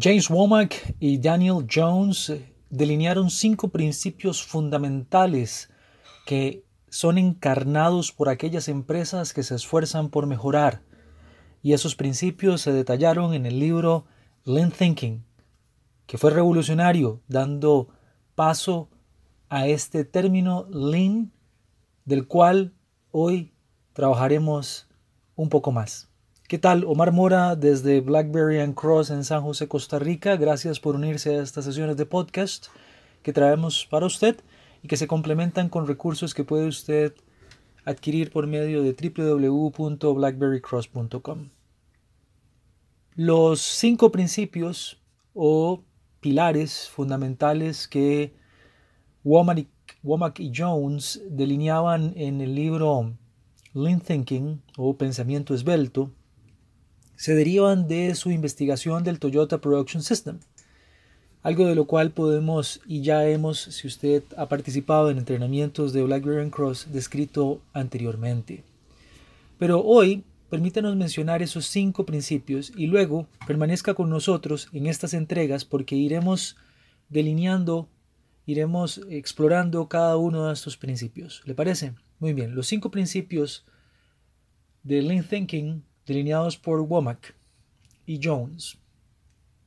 James Womack y Daniel Jones delinearon cinco principios fundamentales que son encarnados por aquellas empresas que se esfuerzan por mejorar. Y esos principios se detallaron en el libro Lean Thinking, que fue revolucionario, dando paso a este término Lean, del cual hoy trabajaremos un poco más. ¿Qué tal? Omar Mora desde Blackberry and Cross en San José, Costa Rica. Gracias por unirse a estas sesiones de podcast que traemos para usted y que se complementan con recursos que puede usted adquirir por medio de www.blackberrycross.com. Los cinco principios o pilares fundamentales que Womack y Jones delineaban en el libro Lean Thinking o Pensamiento Esbelto se derivan de su investigación del Toyota Production System, algo de lo cual podemos y ya hemos, si usted ha participado en entrenamientos de BlackBerry Cross, descrito anteriormente. Pero hoy permítanos mencionar esos cinco principios y luego permanezca con nosotros en estas entregas porque iremos delineando, iremos explorando cada uno de estos principios. ¿Le parece? Muy bien, los cinco principios de Lean Thinking delineados por Womack y Jones.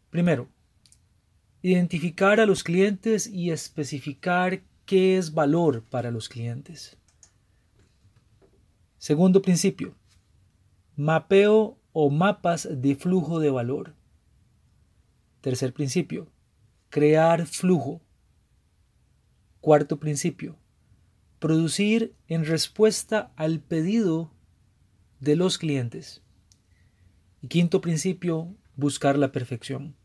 Primero, identificar a los clientes y especificar qué es valor para los clientes. Segundo principio, mapeo o mapas de flujo de valor. Tercer principio, crear flujo. Cuarto principio, producir en respuesta al pedido de los clientes. Y quinto principio, buscar la perfección.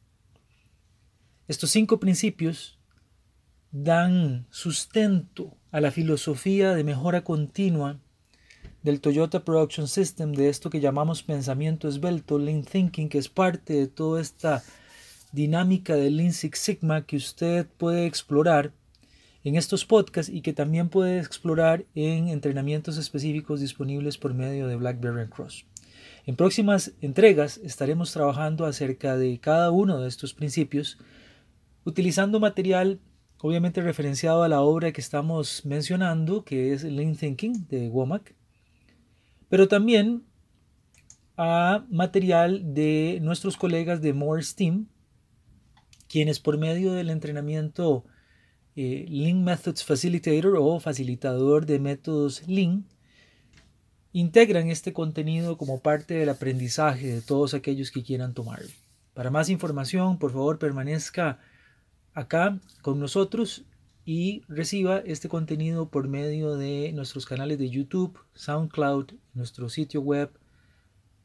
Estos cinco principios dan sustento a la filosofía de mejora continua del Toyota Production System, de esto que llamamos pensamiento esbelto, Lean Thinking, que es parte de toda esta dinámica de Lean Six Sigma que usted puede explorar en estos podcasts y que también puede explorar en entrenamientos específicos disponibles por medio de BlackBerry Cross. En próximas entregas estaremos trabajando acerca de cada uno de estos principios, utilizando material obviamente referenciado a la obra que estamos mencionando, que es Lean Thinking de Womack, pero también a material de nuestros colegas de More Steam, quienes por medio del entrenamiento eh, Lean Methods Facilitator o facilitador de métodos Lean, integran este contenido como parte del aprendizaje de todos aquellos que quieran tomarlo. Para más información, por favor, permanezca acá con nosotros y reciba este contenido por medio de nuestros canales de YouTube, SoundCloud, nuestro sitio web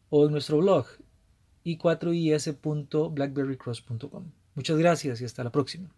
o nuestro blog i4is.blackberrycross.com. Muchas gracias y hasta la próxima.